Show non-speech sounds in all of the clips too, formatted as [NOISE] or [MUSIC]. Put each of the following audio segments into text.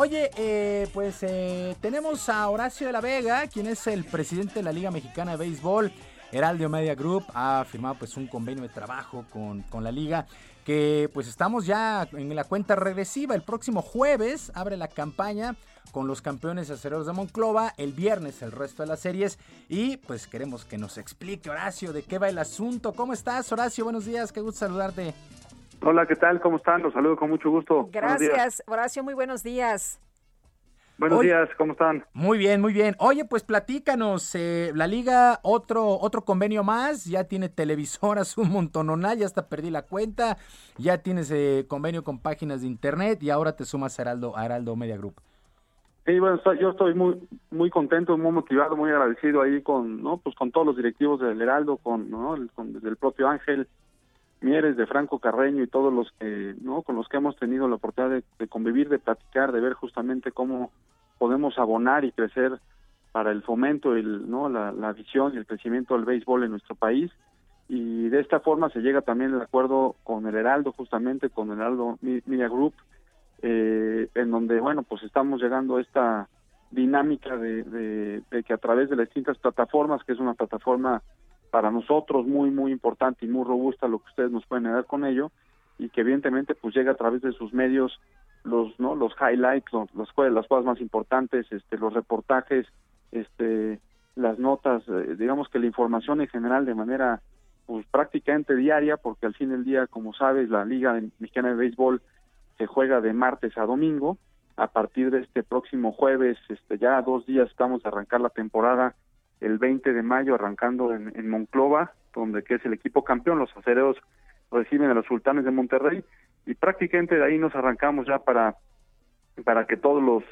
Oye, eh, pues eh, tenemos a Horacio de la Vega, quien es el presidente de la Liga Mexicana de Béisbol. Heraldo Media Group ha firmado pues un convenio de trabajo con, con la liga que pues estamos ya en la cuenta regresiva. El próximo jueves abre la campaña con los campeones acereros de Monclova, el viernes el resto de las series y pues queremos que nos explique Horacio de qué va el asunto. ¿Cómo estás Horacio? Buenos días, qué gusto saludarte. Hola, ¿qué tal? ¿Cómo están? Los saludo con mucho gusto. Gracias, Horacio, muy buenos días. Buenos días, ¿cómo están? Muy bien, muy bien. Oye, pues platícanos, eh, la liga, otro, otro convenio más, ya tiene televisoras [LAUGHS] un montononal, ya hasta perdí la cuenta, ya tienes eh, convenio con páginas de internet y ahora te sumas a Heraldo, a Heraldo Media Group. Sí, bueno, yo estoy muy muy contento, muy motivado, muy agradecido ahí con, ¿no? Pues con todos los directivos del Heraldo, con, ¿no? Con, desde el propio Ángel Mieres, de Franco Carreño y todos los que, ¿no? Con los que hemos tenido la oportunidad de, convivir, de platicar, de ver justamente cómo podemos abonar y crecer para el fomento, el, ¿no? La, la visión y el crecimiento del béisbol en nuestro país. Y de esta forma se llega también al acuerdo con el Heraldo, justamente con el Heraldo Media Group, eh, en donde, bueno, pues estamos llegando a esta dinámica de, de, que a través de las distintas plataformas, que es una plataforma para nosotros muy, muy importante y muy robusta lo que ustedes nos pueden dar con ello, y que evidentemente pues llega a través de sus medios los no los highlights los, los las cosas más importantes este los reportajes este las notas eh, digamos que la información en general de manera pues prácticamente diaria porque al fin del día como sabes la liga mexicana de béisbol se juega de martes a domingo. A partir de este próximo jueves, este, ya dos días estamos a arrancar la temporada, el 20 de mayo arrancando en, en Monclova, donde que es el equipo campeón, los acereros reciben a los sultanes de Monterrey y prácticamente de ahí nos arrancamos ya para para que todos los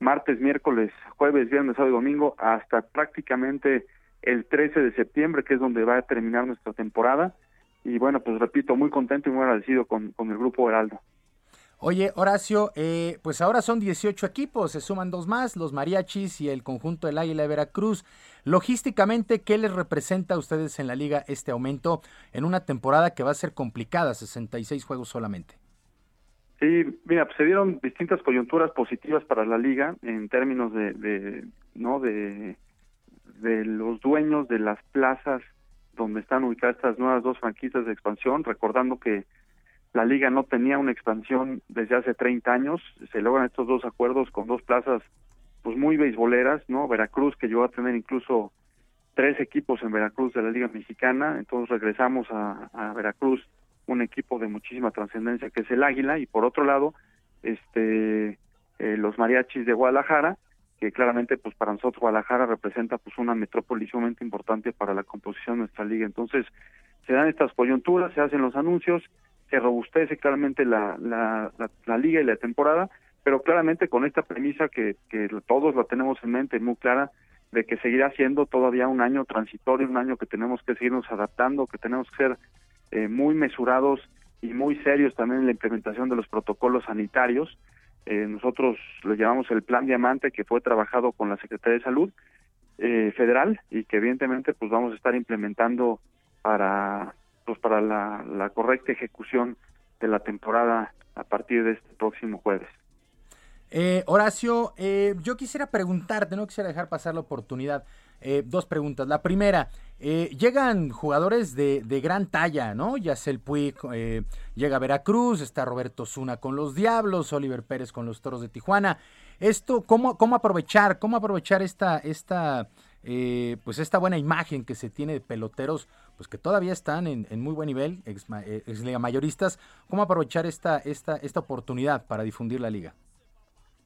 martes, miércoles, jueves, viernes, sábado y domingo hasta prácticamente el 13 de septiembre, que es donde va a terminar nuestra temporada. Y bueno, pues repito, muy contento y muy agradecido con, con el grupo Heraldo. Oye, Horacio, eh, pues ahora son 18 equipos, se suman dos más, los mariachis y el conjunto del Águila de Veracruz. Logísticamente, ¿qué les representa a ustedes en la liga este aumento en una temporada que va a ser complicada, 66 juegos solamente? Sí, mira, pues se dieron distintas coyunturas positivas para la liga en términos de, de no de, de los dueños de las plazas donde están ubicadas estas nuevas dos franquicias de expansión, recordando que la liga no tenía una expansión desde hace 30 años, se logran estos dos acuerdos con dos plazas pues muy beisboleras, ¿no? Veracruz que llegó a tener incluso tres equipos en Veracruz de la Liga Mexicana, entonces regresamos a, Veracruz un equipo de muchísima trascendencia que es el Águila y por otro lado este eh, los mariachis de Guadalajara que claramente pues para nosotros Guadalajara representa pues una metrópoli sumamente importante para la composición de nuestra liga entonces se dan estas coyunturas se hacen los anuncios se robustece claramente la, la, la, liga y la temporada, pero claramente con esta premisa que, que todos la tenemos en mente muy clara, de que seguirá siendo todavía un año transitorio, un año que tenemos que seguirnos adaptando, que tenemos que ser eh, muy mesurados y muy serios también en la implementación de los protocolos sanitarios. Eh, nosotros le llamamos el Plan Diamante, que fue trabajado con la Secretaría de Salud eh, Federal y que evidentemente pues vamos a estar implementando para para la, correcta ejecución de la temporada a partir de este próximo jueves. Eh, Horacio, eh, yo quisiera preguntarte, no quisiera dejar pasar la oportunidad. Eh, dos preguntas. La primera, llegan jugadores de, gran talla, ¿no? el Puig llega Veracruz, está Roberto Zuna con los Diablos, Oliver Pérez con los Toros de Tijuana. Esto, ¿cómo, cómo aprovechar, cómo aprovechar esta, esta, pues esta buena imagen que se tiene de peloteros pues que todavía están en, muy buen nivel, ex, eh, liga mayoristas, ¿cómo aprovechar esta, esta, esta oportunidad para difundir la liga?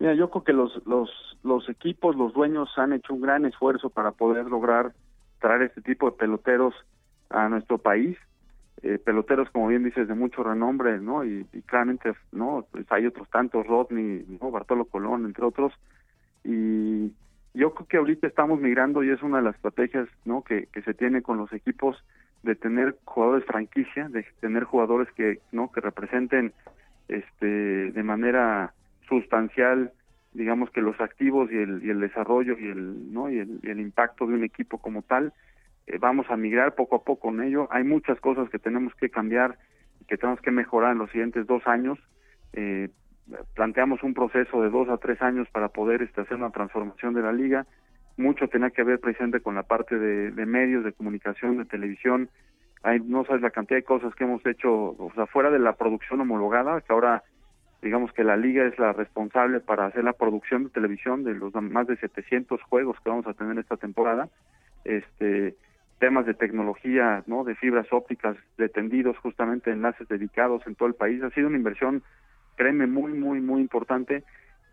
Mira, yo creo que los, los, los equipos, los dueños han hecho un gran esfuerzo para poder lograr traer este tipo de peloteros a nuestro país. eh, peloteros, como bien dices, de mucho renombre, ¿no? Y, claramente, ¿no? Pues hay otros tantos, Rodney, ¿no? Bartolo Colón, entre otros. Y yo creo que ahorita estamos migrando y es una de las estrategias, ¿no? Que, se tiene con los equipos de tener jugadores franquicia, de tener jugadores que, ¿no? Que representen, este, de manera sustancial, digamos que los activos y el, y el desarrollo y el, ¿no? Y el, el impacto de un equipo como tal eh, vamos a migrar poco a poco en ello. Hay muchas cosas que tenemos que cambiar que tenemos que mejorar en los siguientes dos años. Eh, planteamos un proceso de dos a tres años para poder este, hacer una transformación de la liga. Mucho tenía que ver presente con la parte de, medios, de comunicación, de televisión. Hay, no sabes la cantidad de cosas que hemos hecho, o sea, fuera de la producción homologada, que ahora digamos que la liga es la responsable para hacer la producción de televisión de los más de 700 juegos que vamos a tener esta temporada. Este, temas de tecnología, ¿no? De fibras ópticas, de tendidos, justamente enlaces dedicados en todo el país. Ha sido una inversión, créeme, muy, muy, muy importante.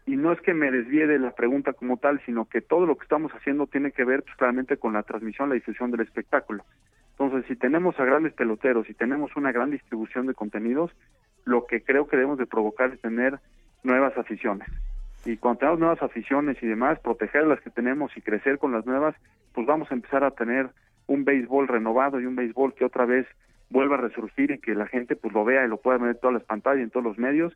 Y no es que me desvíe de la pregunta como tal, sino que todo lo que estamos haciendo tiene que ver pues, claramente con la transmisión, la difusión del espectáculo. Entonces, si tenemos a grandes peloteros y tenemos una gran distribución de contenidos, lo que creo que debemos de provocar es tener nuevas aficiones. Y cuando tenemos nuevas aficiones y demás, proteger las que tenemos y crecer con las nuevas, pues vamos a empezar a tener un béisbol renovado y un béisbol que otra vez vuelva a resurgir y que la gente pues lo vea y lo pueda ver en todas las pantallas, en todos los medios.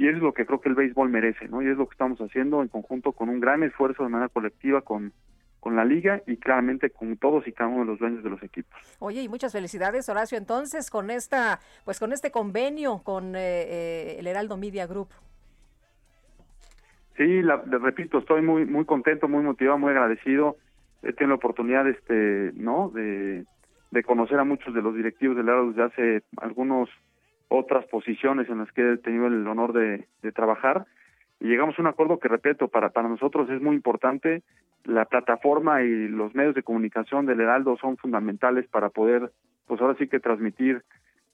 Y eso es lo que creo que el béisbol merece, ¿no? Y es lo que estamos haciendo en conjunto con un gran esfuerzo de manera colectiva con, con la liga y claramente con todos y cada uno de los dueños de los equipos. Oye, y muchas felicidades, Horacio, entonces con esta, pues con este convenio con eh, eh, el Heraldo Media Group. Sí, la, repito, estoy muy muy contento, muy motivado, muy agradecido he tenido la oportunidad este no de, conocer a muchos de los directivos del ARO desde hace algunos otras posiciones en las que he tenido el honor de, trabajar y llegamos a un acuerdo que repito para para nosotros es muy importante la plataforma y los medios de comunicación del Heraldo son fundamentales para poder pues ahora sí que transmitir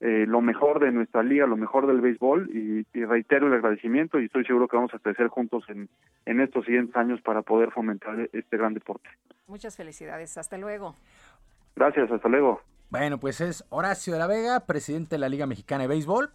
eh, lo mejor de nuestra liga, lo mejor del béisbol y, reitero el agradecimiento y estoy seguro que vamos a crecer juntos en, en estos siguientes años para poder fomentar este gran deporte. Muchas felicidades, hasta luego. Gracias, hasta luego. Bueno, pues es Horacio de la Vega, presidente de la Liga Mexicana de Béisbol.